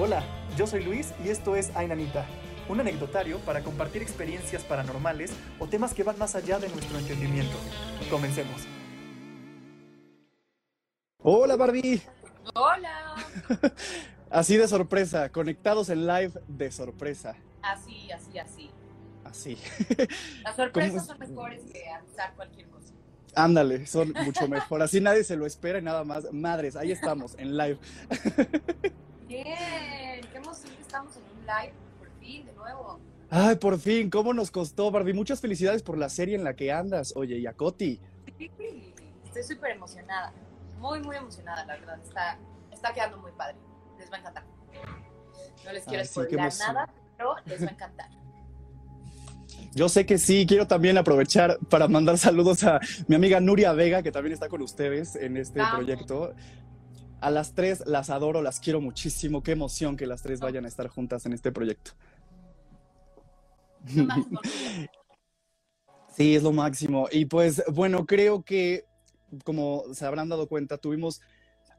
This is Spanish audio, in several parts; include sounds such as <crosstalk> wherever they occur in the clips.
Hola, yo soy Luis y esto es Ainanita, un anecdotario para compartir experiencias paranormales o temas que van más allá de nuestro entendimiento. Comencemos. Hola Barbie. Hola. <laughs> Así de sorpresa, conectados en live de sorpresa. Así, así, así. Así. <laughs> Las sorpresas son mejores que avisar cualquier cosa. Ándale, son mucho <laughs> mejor. Así nadie se lo espera y nada más. Madres, ahí estamos, en live. Bien, qué emoción que estamos en un live, por fin, de nuevo. Ay, por fin, ¿cómo nos costó, Barbie? Muchas felicidades por la serie en la que andas. Oye, y a Coti. Sí, estoy súper emocionada. Muy, muy emocionada, la verdad. Está, está quedando muy padre. Les va a encantar. No les quiero sí, spoiler emoción. nada, pero les va a encantar. Yo sé que sí, quiero también aprovechar para mandar saludos a mi amiga Nuria Vega, que también está con ustedes en este Vamos. proyecto. A las tres las adoro, las quiero muchísimo. Qué emoción que las tres vayan a estar juntas en este proyecto. <laughs> Sí, es lo máximo. Y pues bueno, creo que como se habrán dado cuenta, tuvimos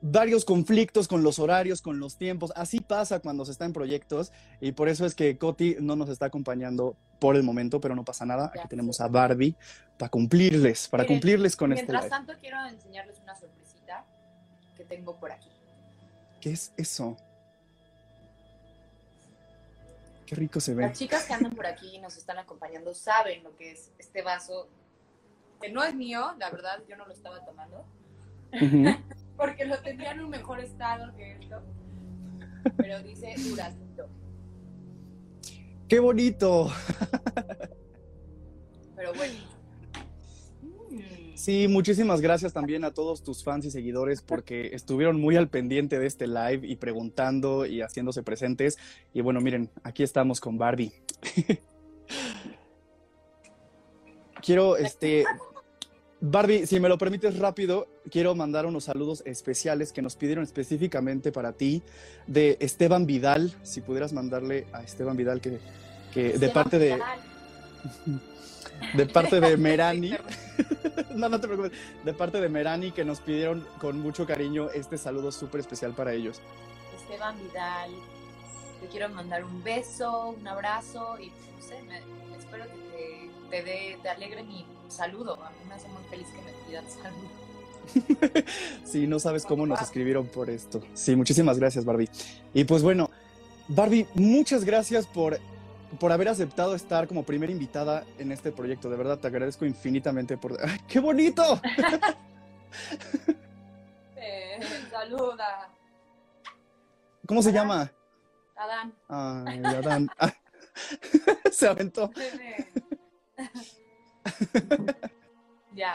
varios conflictos con los horarios, con los tiempos. Así pasa cuando se está en proyectos y por eso es que Coti no nos está acompañando por el momento, pero no pasa nada. Aquí tenemos a Barbie para cumplirles, para Miren, cumplirles con este Mientras live. tanto, quiero enseñarles una sorpresita que tengo por aquí. ¿Qué es eso? Qué rico se ve. Las chicas que andan por aquí y nos están acompañando saben lo que es este vaso, que no es mío, la verdad, yo no lo estaba tomando, <laughs> porque lo tendría en un mejor estado que esto. Pero dice duraznito. ¡Qué bonito! Pero bueno. Sí, muchísimas gracias también a todos tus fans y seguidores porque estuvieron muy al pendiente de este live y preguntando y haciéndose presentes. Y bueno, miren, aquí estamos con Barbie. <laughs> Quiero, este, Barbie, si me lo permites rápido, quiero mandar unos saludos especiales que nos pidieron específicamente para ti de Esteban Vidal. Si pudieras mandarle a Esteban Vidal que, que de parte de, <laughs> de parte de <laughs> Merani. <laughs> No, no te preocupes. De parte de Merani, que nos pidieron con mucho cariño este saludo súper especial para ellos. Esteban Vidal, te quiero mandar un beso, un abrazo y no sé, me, espero que te, te, dé- te alegre mi saludo. A mí me hace muy feliz que me pidan saludo. <laughs> Sí, no sabes cómo nos escribieron por esto. Sí, muchísimas gracias, Barbie. Y pues bueno, Barbie, muchas gracias por, por haber aceptado estar como primera invitada en este proyecto. De verdad, te agradezco infinitamente por... ¡Ay, qué bonito! Eh, <laughs> saluda, ¿Cómo se llama? Adán. Ay, Adán. Ah, <laughs> se aventó. <laughs> ya.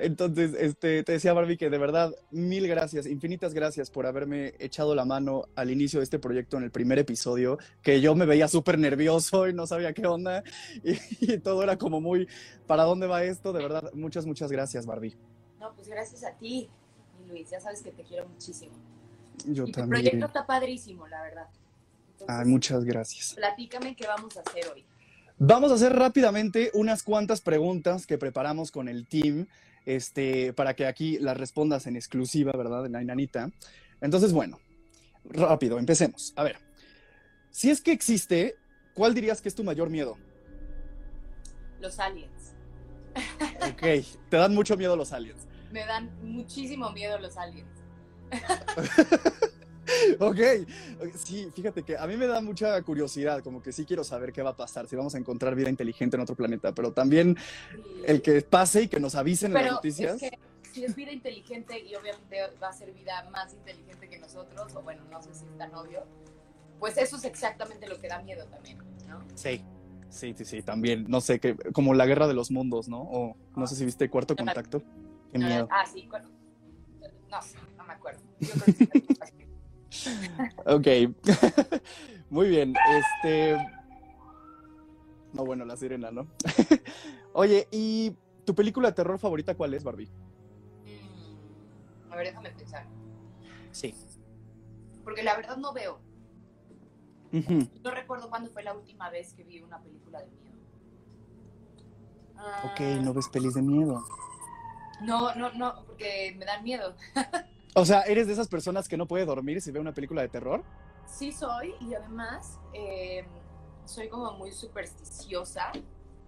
Entonces, este, te decía Barbie que de verdad, mil gracias, infinitas gracias por haberme echado la mano al inicio de este proyecto en el primer episodio, que yo me veía súper nervioso y no sabía qué onda, <laughs> y, y todo era como muy, ¿para dónde va esto? De verdad, muchas, muchas gracias, Barbie. No, pues gracias a ti, Luis. Ya sabes que te quiero muchísimo. Yo y también. proyecto está padrísimo, la verdad. Entonces, Ay, muchas gracias. platícame qué vamos a hacer hoy. Vamos a hacer rápidamente unas cuantas preguntas que preparamos con el team, este, para que aquí las respondas en exclusiva, ¿verdad? En la Inanita. Entonces, bueno, rápido, empecemos. A ver, si es que existe, ¿cuál dirías que es tu mayor miedo? Los aliens. Ok, te dan mucho miedo los aliens. Me dan muchísimo miedo los aliens. <laughs> <laughs> Ok, sí, fíjate que a mí me da mucha curiosidad, como que sí quiero saber qué va a pasar, si vamos a encontrar vida inteligente en otro planeta, pero también el que pase y que nos avisen en las noticias. es que si es vida inteligente y obviamente va a ser vida más inteligente que nosotros, o bueno, no sé si es tan obvio, pues eso es exactamente lo que da miedo también, ¿no? Sí. Sí, sí, sí, también. No sé, que, como la guerra de los mundos, ¿no? O no sé si viste Cuarto Contacto. Qué miedo. Ah, sí, bueno. No sé, no me acuerdo. Yo creo que sí. Ok. <laughs> Muy bien. Este. No, bueno, la sirena, ¿no? <laughs> Oye, ¿y tu película de terror favorita cuál es, Barbie? Mm, A ver, déjame pensar. Sí. Porque la verdad no veo. No recuerdo cuándo fue la última vez que vi una película de miedo. Ah, Ok, no ves pelis de miedo. No, no, no, porque me dan miedo. <laughs> O sea, ¿eres de esas personas que no puede dormir si ve una película de terror? sí soy y además eh, soy como muy supersticiosa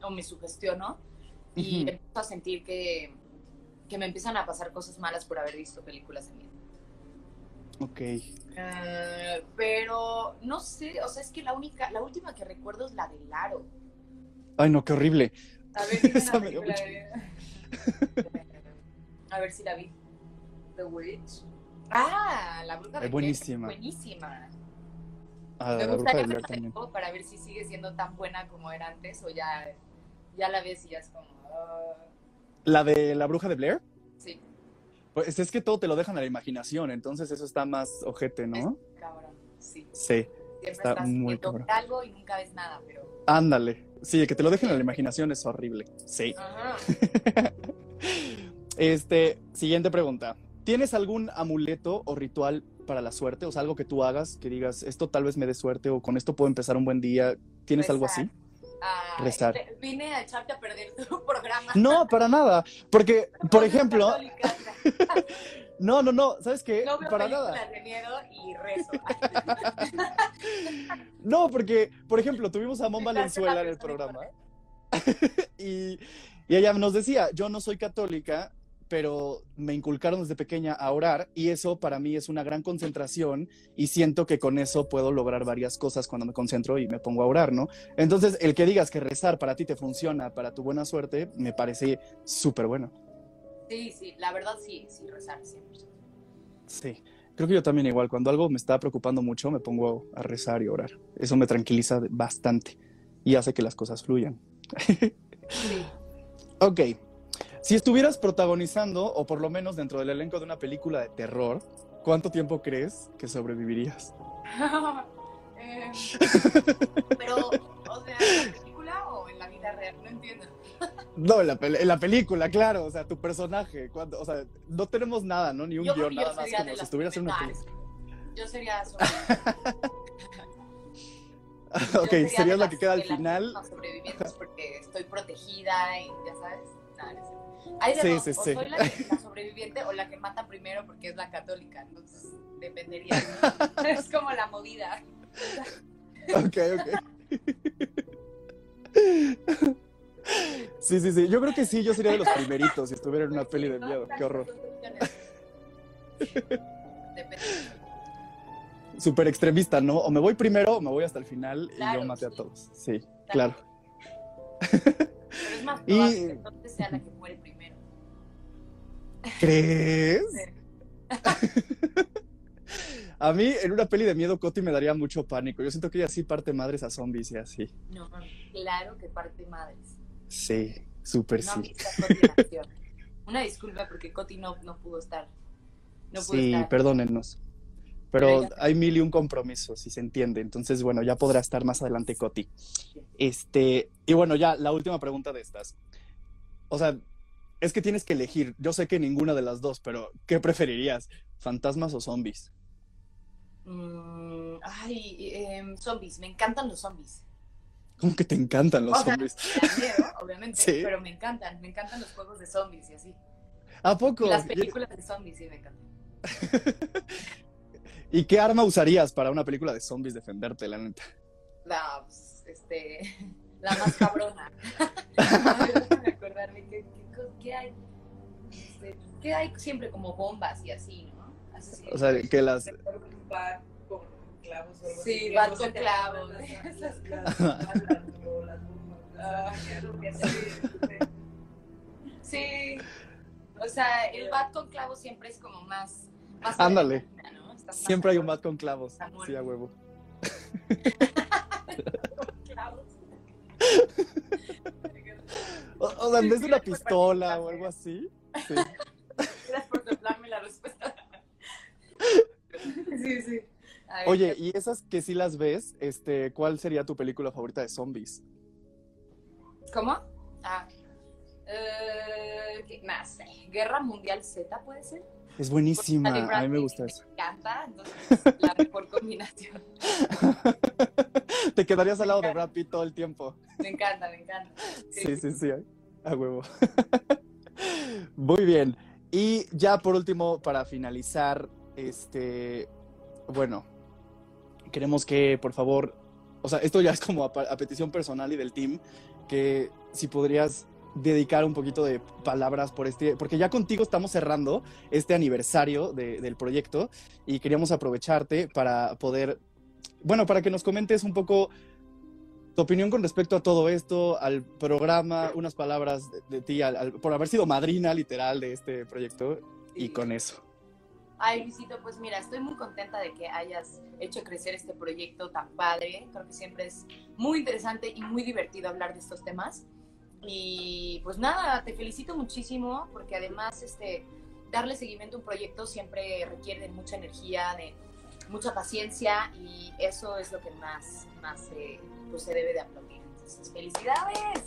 o me sugestiono y empiezo a sentir que, que me empiezan a pasar cosas malas por haber visto películas en mí. Ok. Eh, pero no sé, o sea, es que la única, la última que recuerdo es la de Laro. Ay, no, qué horrible. A ver, <laughs> de- <laughs> A ver si la vi. The Witch. Ah, la bruja de Es Blair, buenísima. Buenísima. Ah, Me la bruja gustaría para ver si sigue siendo tan buena como era antes o ya, ya la ves y ya es como. ah, La de la bruja de Blair. sí, Pues es que todo te lo dejan a la imaginación, entonces eso está más ojete, ¿no? cabrón. Sí. Sí, Siempre Está estás muy cabrón. algo y nunca ves nada, pero. ándale. Sí, que te lo dejen a la imaginación es horrible. Sí. Ajá. <laughs> Este, siguiente pregunta. ¿Tienes algún amuleto o ritual para la suerte? O sea, algo que tú hagas, que digas, esto tal vez me dé suerte o con esto puedo empezar un buen día. ¿Tienes algo así? Ah, Rezar. te- Vine a echarte a perder tu <laughs> programa. No, para nada. Porque, <laughs> por ejemplo, <laughs> no, no, no, ¿sabes qué? No veo Para nada. de miedo y rezo. No, porque, por ejemplo, tuvimos a Mon Valenzuela la en el programa y, y ella nos decía, yo no soy católica, pero me inculcaron desde pequeña a orar y eso para mí es una gran concentración y siento que con eso puedo lograr varias cosas cuando me concentro y me pongo a orar, ¿no? Entonces, el que digas que rezar para ti te funciona, para tu buena suerte, me parece súper bueno. Sí, sí, la verdad sí, sí, rezar 100%. Sí, creo que yo también igual, cuando algo me está preocupando mucho, me pongo a rezar y orar. Eso me tranquiliza bastante y hace que las cosas fluyan. <laughs> Sí. Ok, si estuvieras protagonizando, o por lo menos dentro del elenco de una película de terror, ¿cuánto tiempo crees que sobrevivirías? <laughs> Eh, pero, o sea, ¿en la película o en la vida real? No entiendo. No, en la, en la película, claro, o sea, tu personaje, cuando, o sea, no tenemos nada, ¿no? Ni un Yo guion, nada más como si estuvieras en una película. Yo sería <laughs> ok, sería serías la que queda al final. últimas sobrevivientes porque estoy protegida y ya sabes. Nada, no. Hay de Sí, dos, sí, o sí. soy la, que- la sobreviviente o la que mata primero porque es la católica. Entonces, dependería. <laughs> es como la movida. Ok, ok. Sí, sí, sí. Yo creo que sí, yo sería de los primeritos si estuviera en una peli de miedo. Qué horror. Súper extremista, ¿no? O me voy primero o me voy hasta el final y yo maté a todos. Sí, claro. Pero es más Y- probable que entonces sea la que. ¿Crees? <laughs> A mí, en una peli de miedo, Coti me daría mucho pánico. Yo siento que ella sí parte madres a zombies y así. No, claro que parte madres. Sí, súper No sí. Una disculpa porque Coti no, no pudo estar. No pudo Sí, estar. perdónennos. Pero hay mil y un compromisos, si se entiende. Entonces, bueno, ya podrá estar más adelante Coti. Este, y bueno, ya la última pregunta de estas. O sea, es que tienes que elegir. Yo sé que ninguna de las dos, pero ¿qué preferirías? ¿Fantasmas o zombies? Mm, ay, em, zombies, me encantan los zombies. ¿Cómo que te encantan los O sea, zombies? Me da miedo, obviamente, <laughs> Sí. pero me encantan, me encantan los juegos de zombies y así. ¿A poco? Y las películas de zombies sí me encantan. <laughs> ¿Y qué arma usarías para una película de zombies defenderte, la neta? La, pues, este, <laughs> la más cabrona. Acordarme, ¿qué, qué hay? Este, ¿Qué hay siempre como bombas y así, no? Así, O sea, que las... bat con clavos o algo Sí, que no con clavos. que <laughs> sí. O sea, el bat con clavos siempre es como más. más Ándale. ¿no? Más Siempre hay un bat con clavos. Sí, a huevo. <laughs> con clavos. <laughs> O, o sea, en vez de una pistola o algo así. Sí. <laughs> Gracias por soplarme la respuesta. Sí, sí. Ver, Oye, y esas que sí las ves, este, ¿cuál sería tu película favorita de zombies? ¿Cómo? Ah. Eh, ¿qué más? sé. Guerra Mundial Z puede ser. Es buenísima, a mí me gusta eso. Me encanta, entonces la mejor combinación. <laughs> <laughs> Te quedarías al lado de Brad Pitt todo el tiempo. Me encanta, me encanta. <laughs> Sí, sí, sí, a huevo. <laughs> Muy bien. Y ya por último, para finalizar, este, bueno, queremos que, por favor, o sea, esto ya es como a, a petición personal y del team, que si podrías dedicar un poquito de palabras por este, porque ya contigo estamos cerrando este aniversario de- del proyecto y queríamos aprovecharte para poder, bueno, para que nos comentes un poco tu opinión con respecto a todo esto, al programa, unas palabras de, de ti, al- al- por haber sido madrina literal de este proyecto y con eso. Ay, Luisito, pues mira, estoy muy contenta de que hayas hecho crecer este proyecto tan padre. Creo que siempre es muy interesante y muy divertido hablar de estos temas. Y pues nada, te felicito muchísimo porque además este, darle seguimiento a un proyecto siempre requiere de mucha energía, de mucha paciencia y eso es lo que más, más eh, pues, se debe de aplaudir. Entonces, felicidades.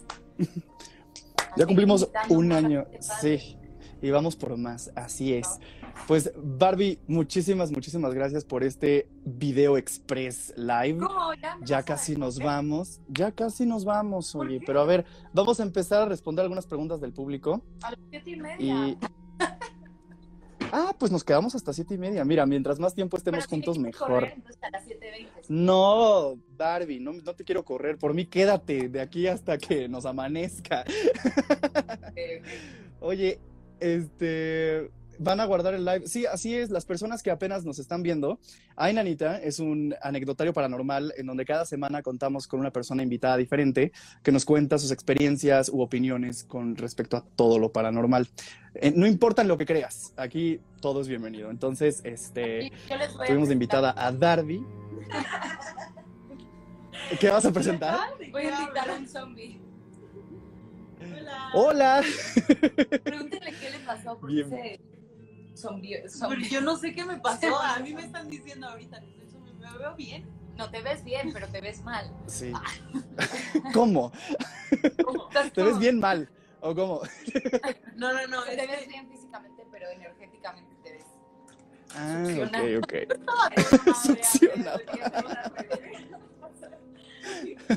Ya cumplimos un año, sí. Y vamos por más, así es. Pues Barbie, muchísimas, muchísimas gracias por este video express live. ¿Cómo? Ya, Ya casi nos responder? vamos, ya casi nos vamos, ¿Por oye. Pero a ver, vamos a empezar a responder algunas preguntas del público. A las siete y media. Y. Ah, pues nos quedamos hasta siete y media. Mira, mientras más tiempo estemos Pero juntos, mejor. correr, entonces a las 7.20. No, Barbie, no, no te quiero correr. Por mí, quédate de aquí hasta que nos amanezca. <laughs> Oye, este, van a guardar el live. Sí, así es, las personas que apenas nos están viendo. Ay, Nanita es un anecdotario paranormal en donde cada semana contamos con una persona invitada diferente que nos cuenta sus experiencias u opiniones con respecto a todo lo paranormal. Eh, no importa en lo que creas, aquí todo es bienvenido. Entonces, este, tuvimos de invitada a Darby. ¿Qué vas a presentar? Voy a invitar a un zombie. Hola. Hola. Pregúntenle qué le pasó porque Bien. Ese zombie, Pero yo no sé qué me pasó. A mí me están diciendo ahorita que soy zombie. Me veo bien. No te ves bien, pero te ves mal. Sí. <laughs> ¿Cómo? ¿Cómo? Estás <laughs> ¿Te ves bien mal? ¿O cómo? <laughs> No, no, no. Te es ves que- bien físicamente, pero energéticamente te ves. Ah, Succiona. ok, ok. Madre, Succiona. a ver,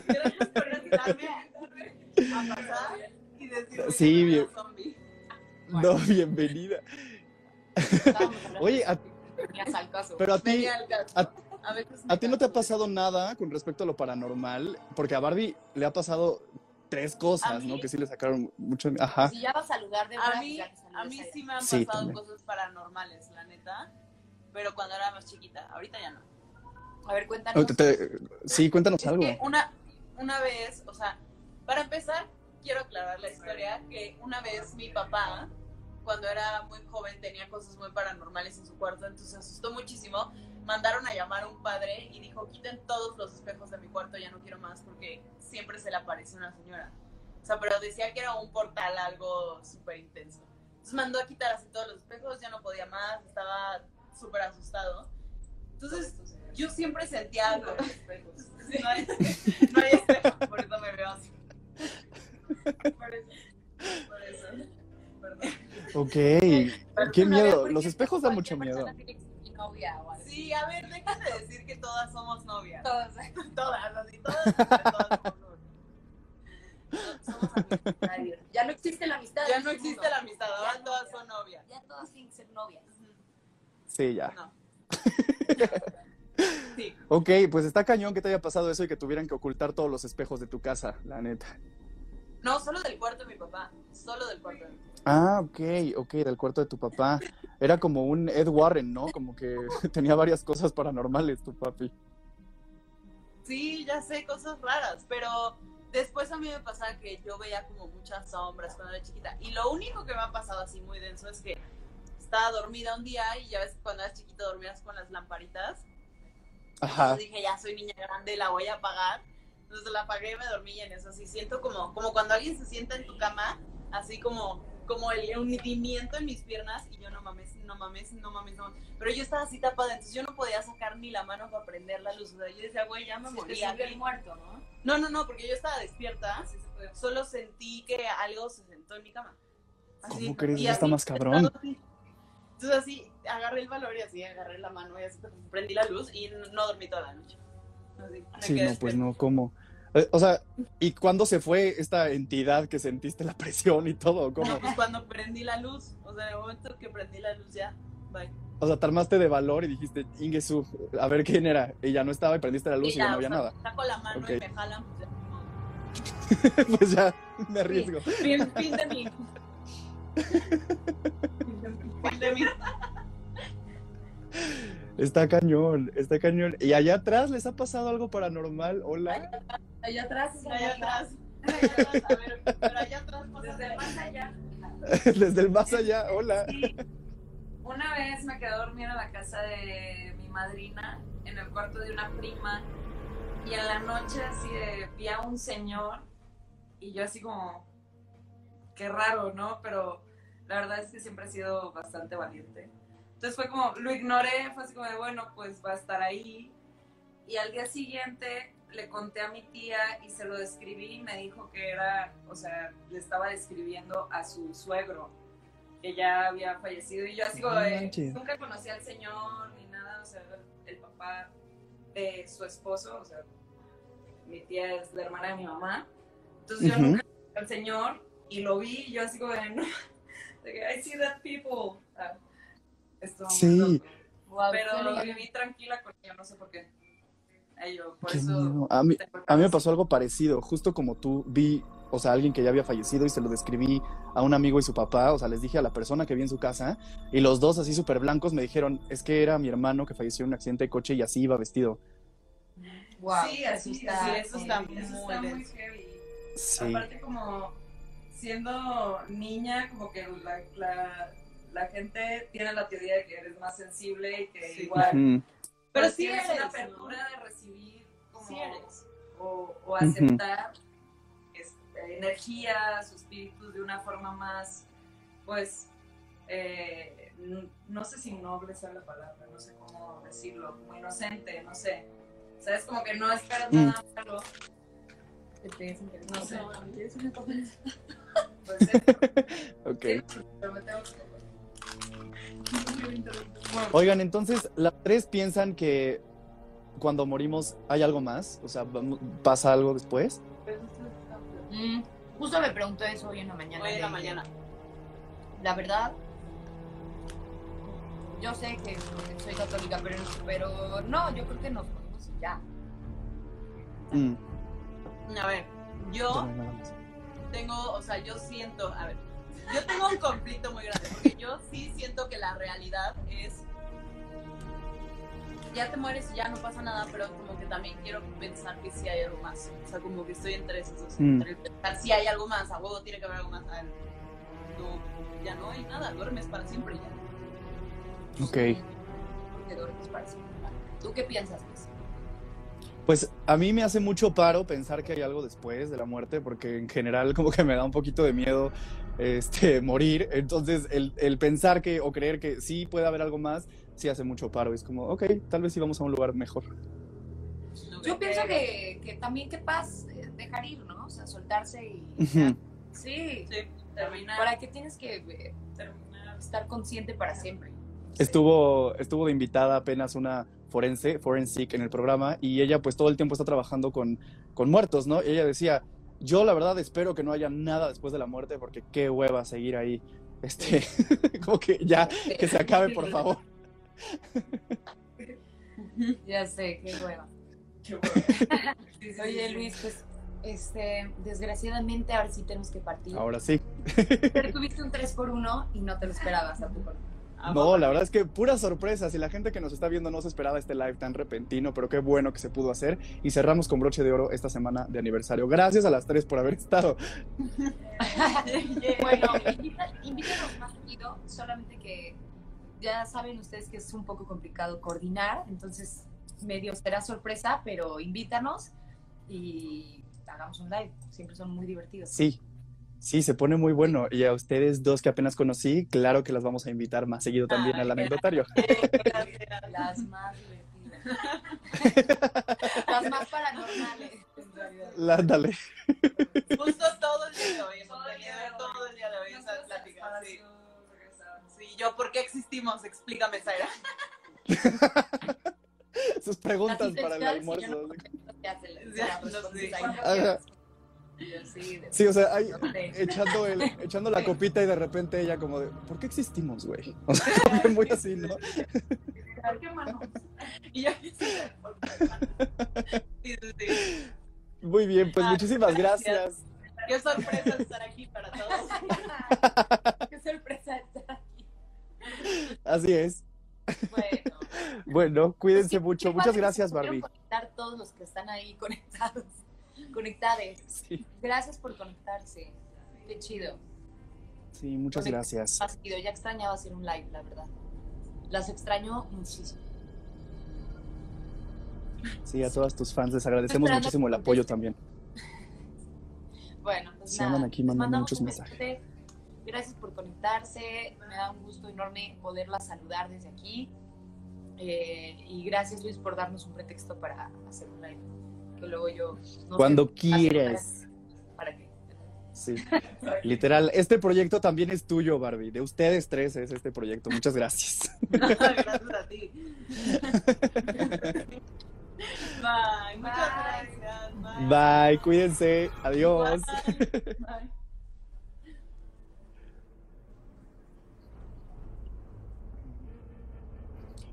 Gracias por invitarme a pasar y decirme Sí, que bien. No, bienvenida. Oye, a-. Pero a ti, caso. a- A veces me ¿a ti no te ha pasado nada con respecto a lo paranormal? Porque a Barbie le ha pasado tres ¿A cosas, mí? ¿no? Que sí le sacaron mucho. Ajá. Si ya vas a saludar de A mí, a mí sí me han Sí, pasado también. cosas paranormales, la neta. Pero cuando era más chiquita, ahorita ya no. A ver, cuéntanos. Te- te- Sí, cuéntanos Es algo. que una, una vez, o sea, para empezar, quiero aclarar la historia que una vez mi papá, cuando era muy joven, tenía cosas muy paranormales en su cuarto, entonces se asustó muchísimo. Mandaron a llamar a un padre y dijo, quiten todos los espejos de mi cuarto, ya no quiero más porque siempre se le aparece una señora. O sea, pero decía que era un portal algo súper intenso. Entonces mandó a quitar así todos los espejos, ya no podía más, estaba súper asustado. Entonces yo siempre sentía algo. No hay, <laughs> no hay espejo, por eso me veo así. <laughs> Por eso. Por eso. Perdón. Ok. Qué miedo. ¿por Los espejos dan mucho miedo. novia o algo? Sí, a ver, dejen de decir que todas somos novias. Todos. <laughs> Todas, así, todas, todas somos. Ya no existe la amistad. Ya no este existe mundo. la amistad, ahora todas son novias. Ya todas tienen que ser novias. Sí, ya. No. <laughs> Sí. Ok, pues está cañón que te haya pasado eso y que tuvieran que ocultar todos los espejos de tu casa, la neta. No, solo del cuarto de mi papá. Solo del cuarto de mi papá. Ah, ok, ok, del cuarto de tu papá. Era como un Ed Warren, ¿no? Como que <laughs> tenía varias cosas paranormales tu papi. Sí, ya sé, cosas raras, pero después a mí me pasaba que yo veía como muchas sombras cuando era chiquita. Y lo único que me ha pasado así muy denso es que estaba dormida un día y ya ves que cuando eras chiquito dormías con las lamparitas. Ajá. Entonces dije, ya soy niña grande, la voy a apagar. Entonces la apagué y me dormí y en eso así siento como, como cuando alguien se sienta en tu cama, así como, como el hundimiento en mis piernas y yo no mames, no mames, no mames, no mames. Pero yo estaba así tapada, entonces yo no podía sacar ni la mano para prender la luz. O sea, yo decía, güey, ya me Se aquí". el muerto, ¿no? No, no, no, porque yo estaba despierta, solo sentí que algo se sentó en mi cama. ¿Cómo crees? está así, más cabrón. así. Entonces así, agarré el valor y así, agarré la mano y así prendí la luz y no, no dormí toda la noche. Así, Sí, no, pues no, ¿cómo? Eh, O sea, ¿y cuándo se fue esta entidad que sentiste la presión y todo? ¿Cómo? No, pues cuando prendí la luz, o sea, en el momento que prendí la luz ya, Bye. O sea, te armaste de valor y dijiste, Ingesu, a ver quién era. Y ya no estaba y prendiste la luz y, Y ya no había o sea, nada. Saco la mano y me jalan. Pues, ya, <laughs> pues ya, me arriesgo. Fin, fin de mí. fin de mí. Está cañón, está cañón. ¿Y allá atrás les ha pasado algo paranormal? Hola. Allá atrás. Allá atrás. Allá atrás, a ver, pero allá atrás pasa Desde el más allá. <laughs> Desde el más allá, hola. Sí. Una vez me quedé a dormir en la casa de mi madrina, en el cuarto de una prima, y en la noche así de, vi a un señor, y yo así como, qué raro, ¿no? Pero la verdad es que siempre he sido bastante valiente. Entonces fue como, lo ignoré, fue así como de, bueno, pues va a estar ahí. Y al día siguiente le conté a mi tía y se lo describí y me dijo que era, o sea, le estaba describiendo a su suegro, que ya había fallecido. Y yo así como de, nunca conocí al señor ni nada, o sea, el papá de su esposo, o sea, mi tía es la hermana de mi mamá. Entonces yo nunca conocí al señor y lo vi y yo así como de, <laughs> no, de que, I see that people. Ah, esto, Sí. pero lo viví tranquila con ella, no sé por qué. Ay, yo, por Qué eso. miedo. A mí, tengo a mí me pasó algo parecido, justo como tú vi, o sea, alguien que ya había fallecido y se lo describí a un amigo y su papá, o sea, les dije a la persona que vi en su casa y los dos así súper blancos me dijeron, es que era mi hermano que falleció en un accidente de coche y así iba vestido. Wow, Sí, así está, sí, eso está heavy, muy eso está muy heavy. Sí. Aparte como siendo niña, como que la, la, la gente tiene la teoría de que eres más sensible y que Sí. igual. Pero pues, sí tienes eres, una ¿no? apertura de recibir como, Sí eres. o, o aceptar este, energías o espíritus de una forma más, pues, eh, no sé si noble sea la palabra, no sé cómo decirlo, como inocente, no sé. ¿Sabes? Como que no esperas Mm. nada malo. No sé. Pues, <laughs> sí, Ok. pero me tengo que- Oigan, entonces, las tres piensan que cuando morimos hay algo más, o sea, pasa algo después. Mm, justo me preguntó eso hoy en la mañana. Hoy en la de- mañana. La verdad, yo sé que soy católica, pero, pero no, yo creo que nos morimos y ya. Mm, A ver, yo tengo, o sea, yo siento, a ver, yo tengo un conflicto muy grande, porque yo sí siento que la realidad es, ya te mueres y ya no pasa nada, pero como que también quiero pensar que sí hay algo más, o sea, como que estoy entre esos dos, Mm. entre pensar si hay algo más, a huevo tiene que haber algo más, a ver, no, ya no hay nada, duermes para siempre ya. Ok. Porque duermes para siempre. ¿Tú qué piensas, Luis? Pues a mí me hace mucho paro pensar que hay algo después de la muerte, porque en general como que me da un poquito de miedo este, <laughs> morir. Entonces el, el pensar que o creer que sí puede haber algo más, sí hace mucho paro. Es como, ok, tal vez sí vamos a un lugar mejor. Yo pienso que, que también qué paz eh, dejar ir, ¿no? O sea, soltarse y... Sí. Sí, terminar, ¿Para qué tienes que eh, terminar. estar consciente para siempre? Estuvo, estuvo de invitada apenas una forense, forensic en el programa, y ella pues todo el tiempo está trabajando con, con muertos, ¿no? Y ella decía, yo la verdad espero que no haya nada después de la muerte, porque qué hueva seguir ahí. Este, <laughs> como que ya, que se acabe, por favor. <laughs> Ya sé, qué hueva. Qué <laughs> Oye. Luis, pues, este, desgraciadamente ahora sí tenemos que partir. Ahora sí. Pero tuviste un 3 por 1 y no te lo esperabas a tu No, la verdad es que pura sorpresa. Si la gente que nos está viendo no se esperaba este live tan repentino, pero qué bueno que se pudo hacer. Y cerramos con broche de oro esta semana de aniversario. Gracias a las tres por haber estado. <laughs> Bueno, invítanos más seguido, solamente que ya saben ustedes que es un poco complicado coordinar, entonces medio será sorpresa, pero invítanos y hagamos un live, siempre son muy divertidos. Sí, sí, se pone muy bueno. <laughs> Y a ustedes dos que apenas conocí, claro que las vamos a invitar más seguido también Ay, al anecdotario. <laughs> Las más divertidas. <laughs> Las más paranormales, en realidad. La- Dale. Justo todo el día de hoy, todo el día de hoy esa plática. Sí. Sí, yo, ¿por qué existimos? Explícame, Zaira. Sus preguntas para el almuerzo. Sí, o sea, sé. <laughs> echando, el, <laughs> echando la copita y de repente ella como de, ¿por qué existimos, güey? O sea, muy así, ¿no? <laughs> ¿Por qué manos? Y yo, sí, ¿por qué manos? Sí, sí, sí. Muy bien, pues Ay, muchísimas gracias. gracias. Qué sorpresa estar aquí para todos. Qué sorpresa estar aquí. Así es. Bueno. Bueno, cuídense Pues mucho. Muchas gracias, Barbie. todos los que están ahí conectados. Conectades. Sí, Gracias por conectarse. Qué chido. sí, muchas gracias. Más seguido. Ya extrañaba hacer un live, la verdad. Las extraño muchísimo. Sí, a todas tus fans les agradecemos muchísimo el apoyo también. <laughs> Bueno, pues Sí, nada. andan aquí mandando muchos mensajes. Gracias por conectarse. Me da un gusto enorme poderla saludar desde aquí. Eh, y gracias, Luis, por darnos un pretexto para hacer un live. Que luego yo. no sé, Cuando hacer quieres. ¿Para qué? Sí, <laughs> literal. Este proyecto también es tuyo, Barbie. De ustedes tres es este proyecto. Muchas gracias. <laughs> Gracias a ti. <laughs> Bye. Muchas gracias. Bye. Bye, cuídense. Adiós. Bye.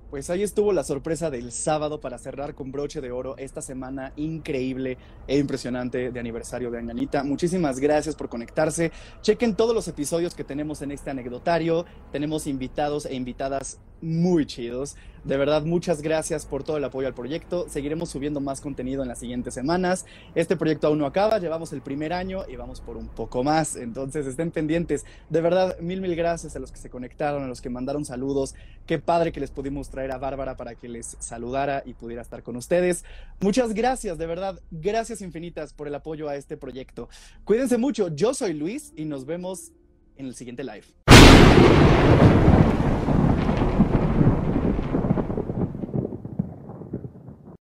Pues ahí estuvo la sorpresa del sábado para cerrar con broche de oro esta semana increíble e impresionante de aniversario de Anganita. Muchísimas gracias por conectarse. Chequen todos los episodios que tenemos en este anecdotario. Tenemos invitados e invitadas muy chidos. De verdad, muchas gracias por todo el apoyo al proyecto. Seguiremos subiendo más contenido en las siguientes semanas. Este proyecto aún no acaba, llevamos el primer año y vamos por un poco más. Entonces estén pendientes. De verdad, mil, mil gracias a los que se conectaron, a los que mandaron saludos. Qué padre que les pudimos traer a Bárbara para que les saludara y pudiera estar con ustedes. Muchas gracias, de verdad, gracias infinitas por el apoyo a este proyecto. Cuídense mucho, yo soy Luis y nos vemos en el siguiente live.